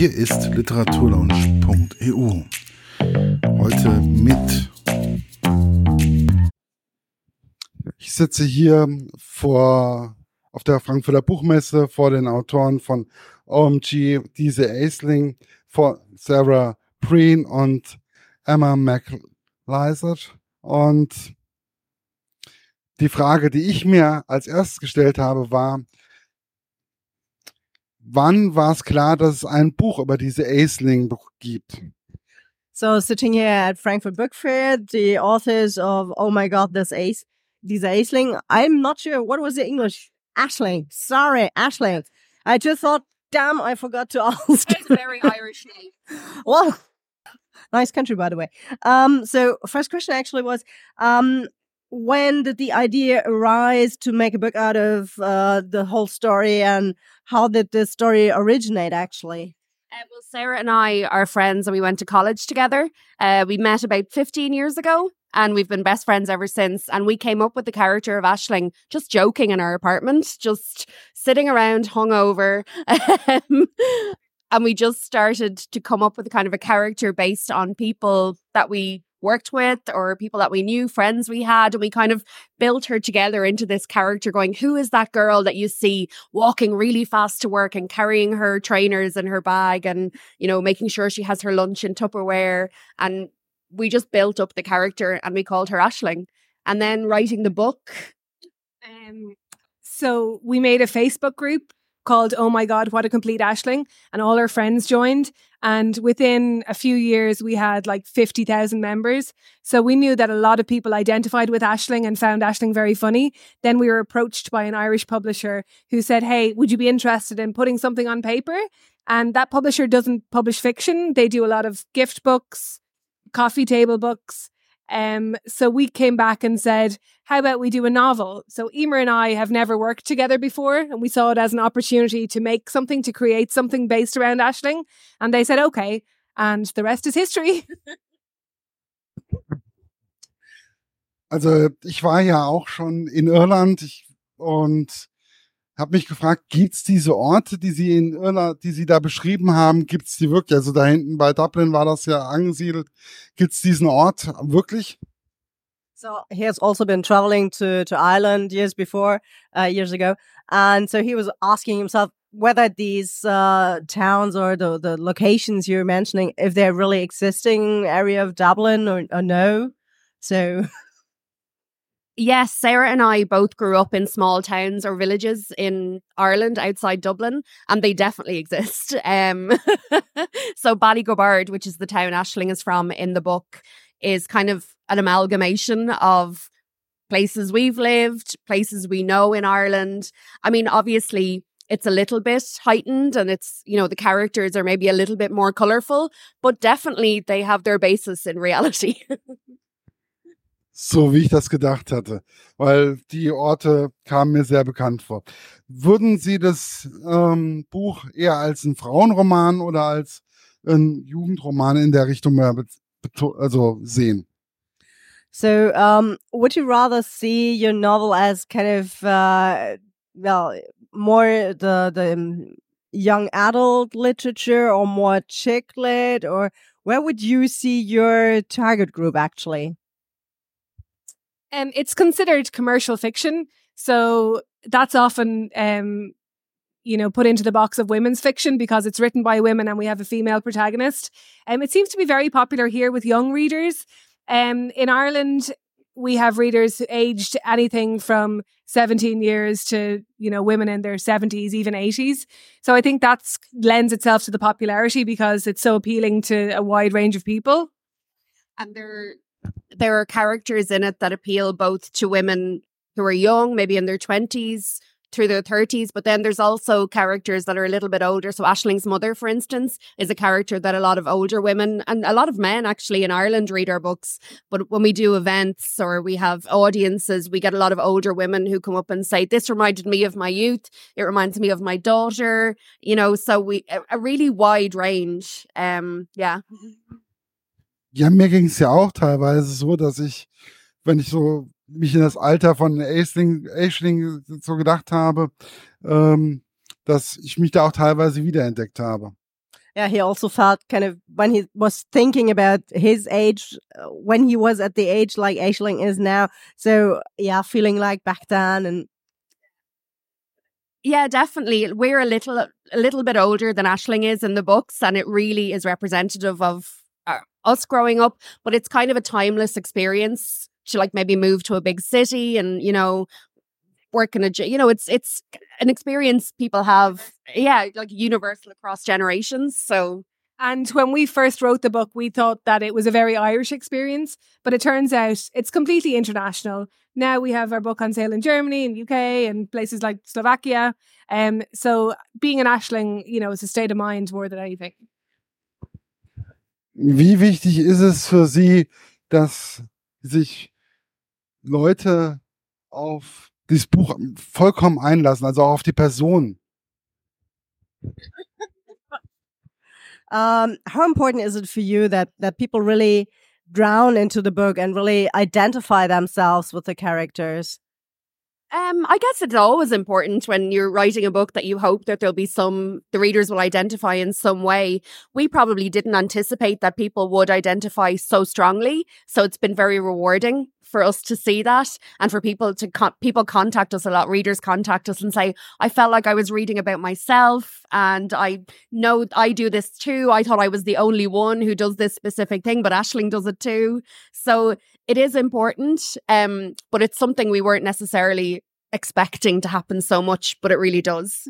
Hier ist literaturlaunch.eu. Heute mit. Ich sitze hier vor, auf der Frankfurter Buchmesse vor den Autoren von OMG, Diese Aisling, vor Sarah Preen und Emma McLeisert. Und die Frage, die ich mir als erstes gestellt habe, war, wann war es klar, dass es ein Buch über diese Aisling gibt? So sitting here at Frankfurt Book Fair, the authors of Oh My God, this Ace, diese Aisling, I'm not sure what was the English. Ashling, sorry, Ashling. I just thought, damn, I forgot to ask. It's a very Irish name. well, nice country, by the way. Um, so first question actually was, um, when did the idea arise to make a book out of uh, the whole story and how did the story originate actually? Uh, well sarah and i are friends and we went to college together. Uh, we met about 15 years ago and we've been best friends ever since. And we came up with the character of aisling just joking in our apartment just sitting around hungover. Um, and we just started to come up with a kind of a character based on people that we worked with or people that we knew, friends we had, and we kind of built her together into this character going, who is that girl that you see walking really fast to work and carrying her trainers in her bag and, you know, making sure she has her lunch in Tupperware. And we just built up the character and we called her Aisling. And then writing the book. Um, so we made a Facebook group called Oh My God, What a Complete Aisling. And all our friends joined. And within a few years, we had like 50,000 members. So we knew that a lot of people identified with Aisling and found Aisling very funny. Then we were approached by an Irish publisher who said, Hey, would you be interested in putting something on paper? And that publisher doesn't publish fiction, they do a lot of gift books, coffee table books. Um, so we came back and said, how about we do a novel? So Emer and I have never worked together before, and we saw it as an opportunity to make something, to create something based around Aisling. And they said, okay. And the rest is history. Also ich war ja auch schon in Irland ich, und habe mich gefragt, gibt's diese Orte, die Sie in Irland, die Sie da beschrieben haben, gibt's die wirklich? Also da hinten bei Dublin war das ja angesiedelt. Gibt's diesen Ort wirklich? So he has also been traveling to, to Ireland years before, uh, years ago. And so he was asking himself whether these uh, towns or the, the locations you're mentioning, if they're really existing area of Dublin or, or no. So Yes, Sarah and I both grew up in small towns or villages in Ireland outside Dublin, and they definitely exist. Um, so Ballygobbard, which is the town Aisling is from in the book, is kind of an amalgamation of places we've lived, places we know in Ireland. I mean, obviously, it's a little bit heightened and it's, you know, the characters are maybe a little bit more colorful, but definitely they have their basis in reality. so wie ich das gedacht hatte, weil die Orte kamen mir sehr bekannt vor. Würden Sie das ähm, Buch eher als ein Frauenroman oder als ein Jugendroman in der Richtung mehr also sehen? So, um, would you rather see your novel as kind of, uh, well, more the the young adult literature, or more chick lit, or where would you see your target group actually? Um, it's considered commercial fiction, so that's often um, you know, put into the box of women's fiction because it's written by women and we have a female protagonist. Um, it seems to be very popular here with young readers. Um, in Ireland, we have readers aged anything from 17 years to, you know, women in their 70s, even 80s. So I think that lends itself to the popularity because it's so appealing to a wide range of people. And there there are characters in it that appeal both to women who are young, maybe in their 20s, through their 30s. But then there's also characters that are a little bit older. So Aisling's mother, for instance, is a character that a lot of older women and a lot of men actually in Ireland read our books. But when we do events or we have audiences, we get a lot of older women who come up and say, This reminded me of my youth. It reminds me of my daughter. You know, so we a, a really wide range. Um, yeah. Ja, mir ging es ja auch teilweise so, dass ich, wenn ich so mich in das Alter von Aisling, Aisling so gedacht habe, ähm, dass ich mich da auch teilweise wiederentdeckt habe. yeah, he also felt kind of when he was thinking about his age, uh, when he was at the age like Aisling is now. So yeah, feeling like back then and. Yeah, definitely. We're a little a little bit older than Aisling is in the books, and it really is representative of us growing up. But it's kind of a timeless experience to like maybe move to a big city and you know work in a you know it's it's an experience people have yeah like universal across generations so and when we first wrote the book, we thought that it was a very Irish experience, but it turns out it's completely international. Now we have our book on sale in Germany and UK and places like Slovakia. Um, so being an Aisling, you know, is a state of mind more than anything. Wie wichtig ist es für Sie, dass sich Leute auf dieses Buch vollkommen einlassen, also auch auf die Person? um, how important is it for you that that people really drown into the book and really identify themselves with the characters? Um, I guess it's always important when you're writing a book that you hope that there'll be some the readers will identify in some way. We probably didn't anticipate that people would identify so strongly, so it's been very rewarding for us to see that and for people to people contact us a lot readers contact us and say i felt like i was reading about myself and i know i do this too i thought i was the only one who does this specific thing but aisling does it too so it is important um but it's something we weren't necessarily expecting to happen so much but it really does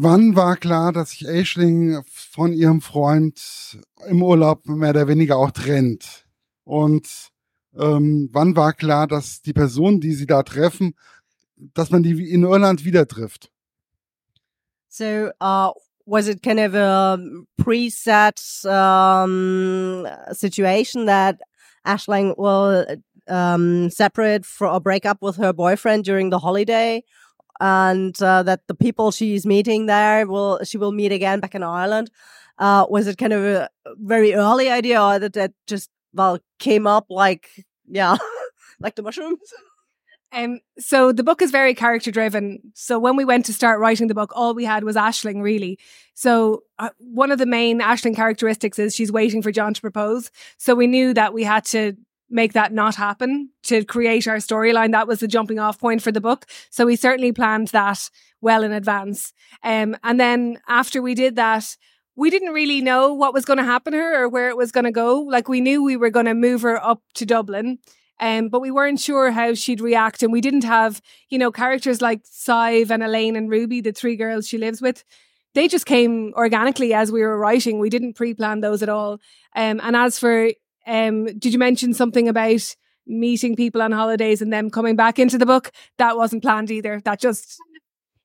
Wann war klar, dass sich Aisling von ihrem Freund im Urlaub mehr oder weniger auch trennt? Und ähm, wann war klar, dass die Person, die sie da treffen, dass man die in Irland wieder trifft? So, uh, was it kind of a preset um, situation that Aisling will um, separate for or break up with her boyfriend during the holiday, and uh, that the people she's meeting there will she will meet again back in Ireland? Uh, was it kind of a very early idea, or that that just well came up like yeah like the mushrooms um, so the book is very character driven. So when we went to start writing the book, all we had was Aisling really. So uh, one of the main Aisling characteristics is she's waiting for John to propose. So we knew that we had to make that not happen to create our storyline. That was the jumping off point for the book. So we certainly planned that well in advance. Um, and then after we did that, we didn't really know what was going to happen to her or where it was going to go. Like we knew we were going to move her up to Dublin. Um, but we weren't sure how she'd react. And we didn't have, you know, characters like Sadhbh and Elaine and Ruby, the three girls she lives with. They just came organically as we were writing. We didn't pre plan those at all. Um, and as for, um, did you mention something about meeting people on holidays and them coming back into the book? That wasn't planned either. That just.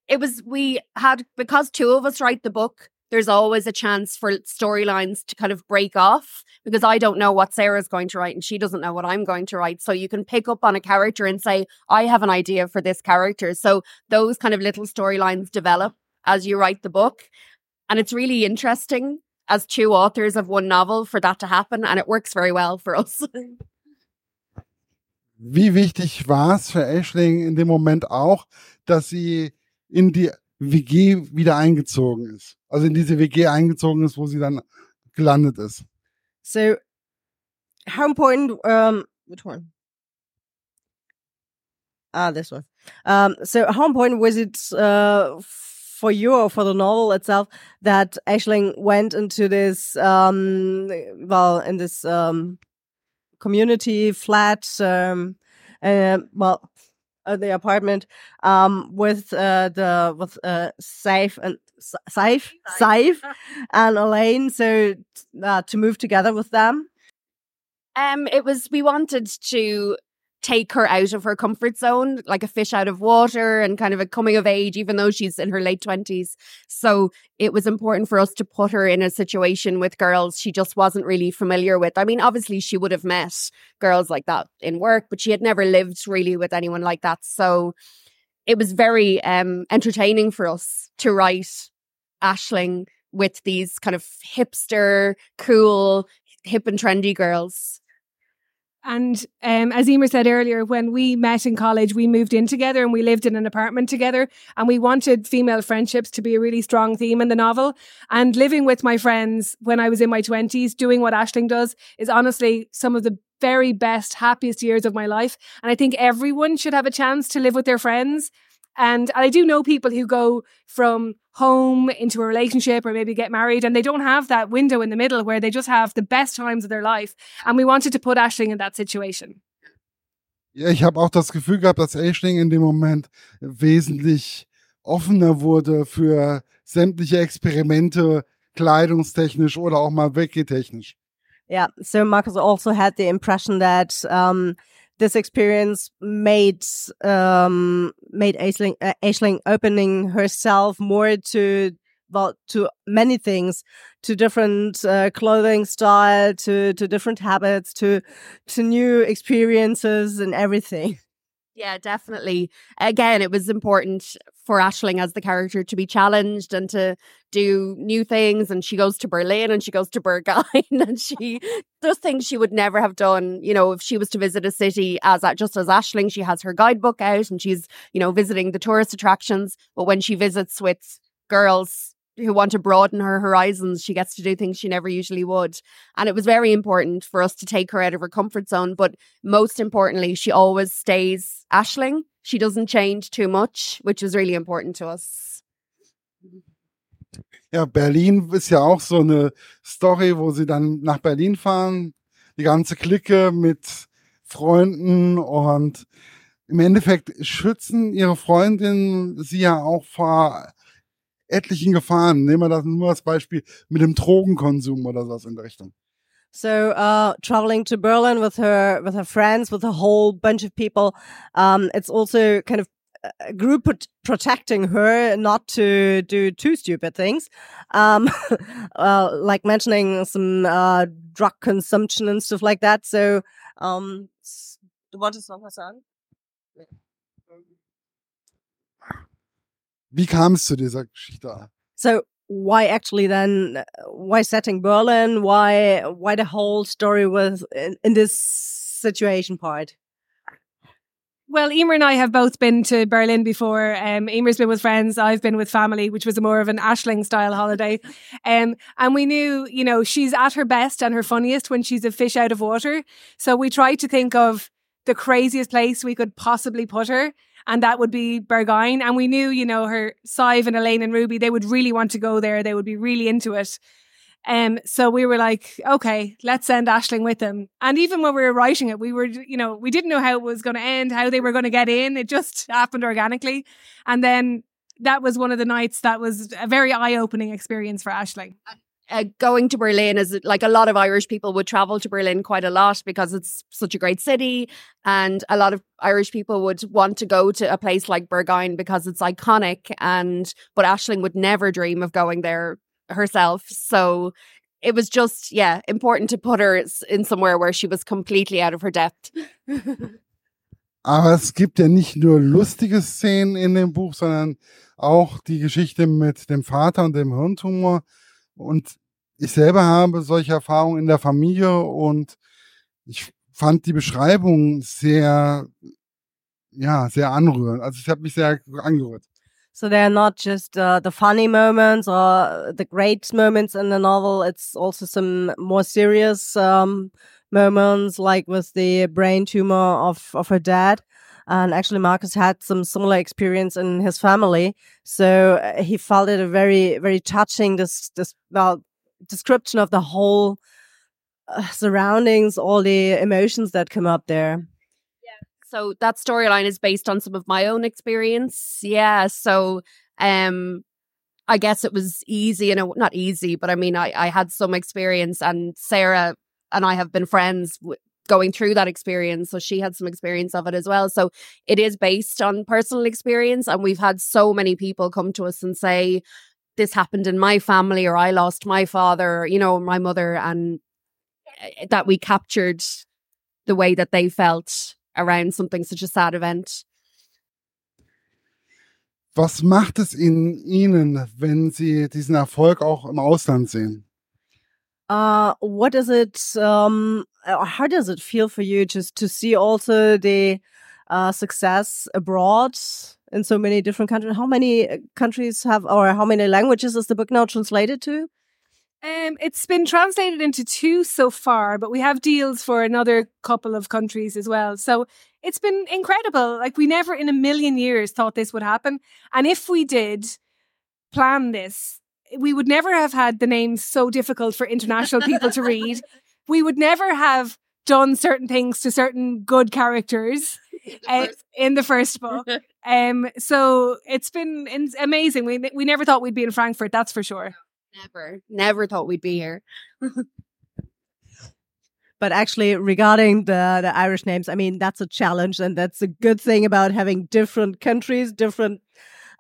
It was, we had, because two of us write the book, there's always a chance for storylines to kind of break off because I don't know what Sarah's going to write and she doesn't know what I'm going to write. So you can pick up on a character and say, I have an idea for this character. So those kind of little storylines develop as you write the book. And it's really interesting as two authors of one novel for that to happen. And it works very well for us. Wie wichtig war es für in dem Moment auch, dass sie in die WG wieder eingezogen ist. Also in diese WG eingezogen ist, wo sie dann gelandet ist. So, how important, um, which one? Ah, this one. Um, so how important was it, uh, for you or for the novel itself that Aisling went into this, um, well, in this, um, community flat, um, uh, well, uh, the apartment um, with uh, the with uh, Safe and Safe Safe and Elaine. So uh, to move together with them. Um, it was we wanted to take her out of her comfort zone, like a fish out of water and kind of a coming of age, even though she's in her late 20s. So it was important for us to put her in a situation with girls she just wasn't really familiar with. I mean, obviously, she would have met girls like that in work, but she had never lived really with anyone like that. So it was very um, entertaining for us to write Aisling with these kind of hipster, cool, hip and trendy girls. And um, as Emer said earlier, when we met in college, we moved in together and we lived in an apartment together. And we wanted female friendships to be a really strong theme in the novel. And living with my friends when I was in my 20s, doing what Aisling does, is honestly some of the very best, happiest years of my life. And I think everyone should have a chance to live with their friends. And I do know people who go from home into a relationship or maybe get married and they don't have that window in the middle where they just have the best times of their life. And we wanted to put Aisling in that situation. Ja, ich habe auch das Gefühl gehabt, dass Aisling in dem Moment wesentlich offener wurde für sämtliche Experimente, kleidungstechnisch oder auch mal weggetechnisch. Yeah. So Marcus also had the impression that um, this experience made um, made Aisling, uh, Aisling opening herself more to well to many things, to different uh, clothing style, to to different habits, to to new experiences and everything. Yeah, definitely. Again, it was important for Aisling as the character to be challenged and to do new things. And she goes to Berlin and she goes to Berghain and she does things she would never have done. You know, if she was to visit a city as just as Aisling, she has her guidebook out and she's, you know, visiting the tourist attractions. But when she visits with girls who want to broaden her horizons, she gets to do things she never usually would. And it was very important for us to take her out of her comfort zone. But most importantly, she always stays Aisling. She doesn't change too much, which was really important to us. Ja, Berlin ist ja auch so eine Story, wo sie dann nach Berlin fahren, die ganze Clique mit Freunden und im Endeffekt schützen ihre Freundin sie ja auch vor etlichen Gefahren. Nehmen wir das nur als Beispiel mit dem Drogenkonsum oder sowas in der Richtung. So, uh, traveling to Berlin with her, with her friends, with a whole bunch of people, um, it's also kind of a group protecting her not to do too stupid things, um, uh, like mentioning some uh, drug consumption and stuff like that. So, um, du wolltest noch? Wie kam es zu dieser Geschichte? So why actually then why setting Berlin? Why why the whole story was in, in this situation part? Well, Emer and I have both been to Berlin before. Um, Emer's been with friends. I've been with family, which was a more of an Aisling style holiday. Um, and we knew, you know, she's at her best and her funniest when she's a fish out of water. So we tried to think of the craziest place we could possibly put her and that would be Berghain. And we knew, you know, her Sadhbh and Elaine and Ruby, they would really want to go there. They would be really into it. Um, so we were like, okay, let's send Aisling with them. And even when we were writing it, we were, you know, we didn't know how it was going to end, how they were going to get in. It just happened organically. And then that was one of the nights that was a very eye opening experience for Aisling uh, going to Berlin is like a lot of Irish people would travel to Berlin quite a lot because it's such a great city. And a lot of Irish people would want to go to a place like Berghain because it's iconic. And, but Aisling would never dream of going there herself. So it was just, yeah, important to put her in somewhere where she was completely out of her depth. Aber es gibt ja nicht nur lustige Szenen in dem Buch, sondern auch die Geschichte mit dem Vater und dem Hirntumor. Und ich selber habe solche Erfahrungen in der Familie und ich fand die Beschreibung sehr, ja, sehr anrührend. Also ich habe mich sehr angerührt. So they're not just uh, the funny moments or the great moments in the novel. It's also some more serious um, moments, like with the brain tumor of of her dad. And actually, Marcus had some similar experience in his family, so uh, he felt it a very, very touching. This, this well, description of the whole uh, surroundings, all the emotions that come up there. Yeah. So that storyline is based on some of my own experience. Yeah. So, um, I guess it was easy and not easy, but I mean, I, I had some experience and Sarah and I have been friends w- going through that experience. So she had some experience of it as well. So it is based on personal experience. And we've had so many people come to us and say, this happened in my family or I lost my father, you know, my mother, and eh, that we captured the way that they felt around something such a sad event. Was macht es in Ihnen, wenn Sie diesen Erfolg auch im Ausland sehen? Uh, what does it? Um, uh, how does it feel for you just to see also the uh, success abroad in so many different countries? How many uh, countries have, or how many languages is the book now translated to? Um, it's been translated into two so far, but we have deals for another couple of countries as well. So it's been incredible. Like we never in a million years thought this would happen. And if we did plan this, we would never have had the names so difficult for international people to read. We would never have done certain things to certain good characters uh, in the first book. Um, so it's been it's amazing. We we never thought we'd be in Frankfurt, that's for sure. Never, never thought we'd be here. But actually, regarding the, the Irish names, I mean, that's a challenge. And that's a good thing about having different countries, different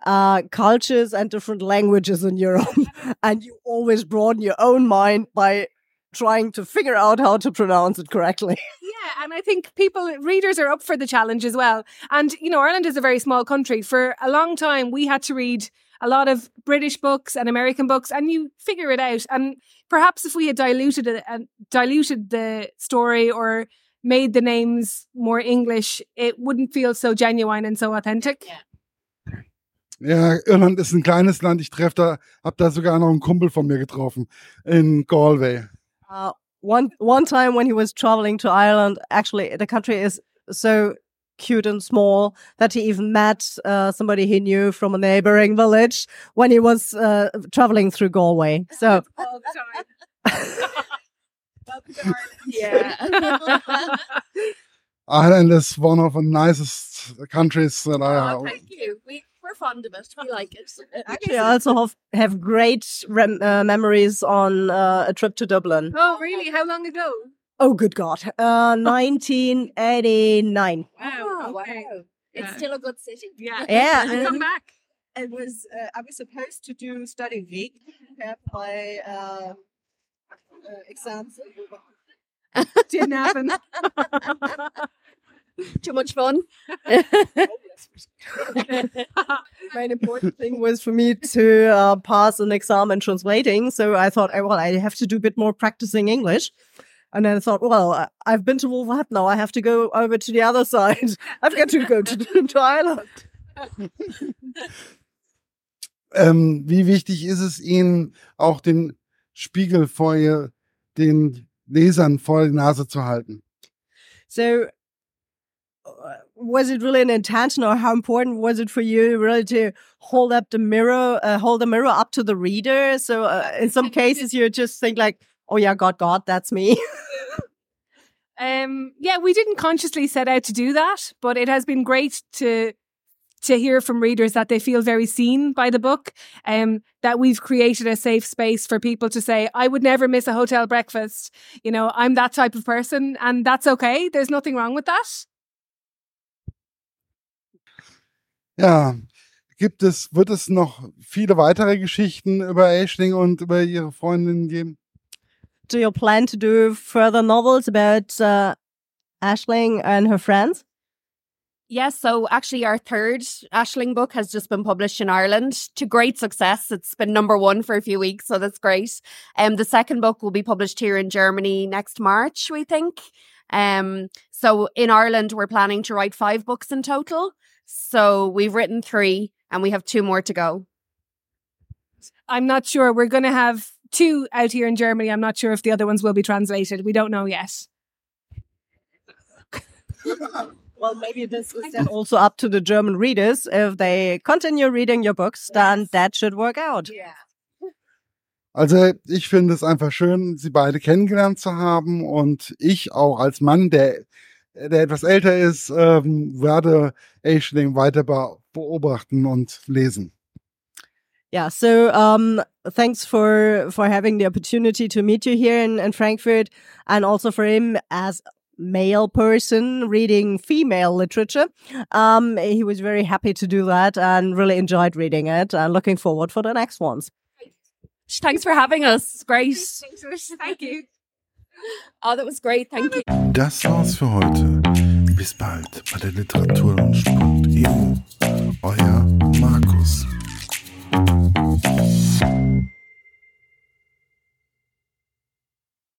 uh, cultures, and different languages in Europe. and you always broaden your own mind by trying to figure out how to pronounce it correctly. Yeah, and I think people, readers are up for the challenge as well. And, you know, Ireland is a very small country. For a long time, we had to read a lot of British books and American books, and you figure it out. And perhaps if we had diluted it and diluted the story or made the names more English, it wouldn't feel so genuine and so authentic. Yeah. Ja, Irland ist ein kleines Land. Ich treffe da, hab da sogar noch einen Kumpel von mir getroffen in Galway. Uh, one one time when he was traveling to Ireland, actually the country is so cute and small that he even met uh, somebody he knew from a neighboring village when he was uh, traveling through Galway. So Yeah. Ireland is one of the nicest countries that I oh, thank you. We, we're fond of it. We like it. actually, I also have, have great rem- uh, memories on uh, a trip to Dublin. Oh, really? How long ago? Oh, good God. Uh, 1989. Wow. okay. It's Yeah. still a good city. Yeah. Yeah. Come back. it was, uh, I was supposed to do study week, have my uh, uh, exams. Didn't happen. Too much fun. main important thing was for me to uh, pass an exam in translating. So I thought, oh, well, I have to do a bit more practicing English. And then I thought, well, I've been to Wolverhampton now. I have to go over to the other side. I've got to go to, to Ireland. Ähm, wie wichtig ist es Ihnen, auch den Spiegel vor ihr, den Lesern vor die Nase zu halten? So was it really an intention or how important was it for you really to hold up the mirror, uh, hold the mirror up to the reader? So uh, in some cases, you just think like, oh yeah, God, God, that's me. Um, yeah, we didn't consciously set out to do that, but it has been great to to hear from readers that they feel very seen by the book. Um, that we've created a safe space for people to say, "I would never miss a hotel breakfast." You know, I'm that type of person, and that's okay. There's nothing wrong with that. Ja, gibt es, wird es noch viele weitere Geschichten über Aisling und über ihre Freundin geben? do you plan to do further novels about uh, Aisling and her friends? Yes, so actually, our third Aisling book has just been published in Ireland to great success. It's been number one for a few weeks, so that's great. Um, the second book will be published here in Germany next March, we think. Um, so in Ireland, we're planning to write five books in total. So we've written three, and we have two more to go. I'm not sure. We're going to have two out here in Germany. I'm not sure if the other ones will be translated. We don't know yet. Well, maybe this is then also up to the German readers. If they continue reading your books, then that should work out. Also ich finde es einfach schön, sie beide kennengelernt zu haben und ich auch als Mann, der, der etwas älter ist, ähm, werde Aisling weiter beobachten und lesen. Yeah. So, um, thanks for for having the opportunity to meet you here in, in Frankfurt, and also for him as male person reading female literature. Um, he was very happy to do that and really enjoyed reading it, and looking forward for the next ones. Thanks for having us. It's great. Thank you. Oh, that was great. Thank you. Das war's für heute. Bis bald bei der Literaturlaunch.eu. Euer Markus.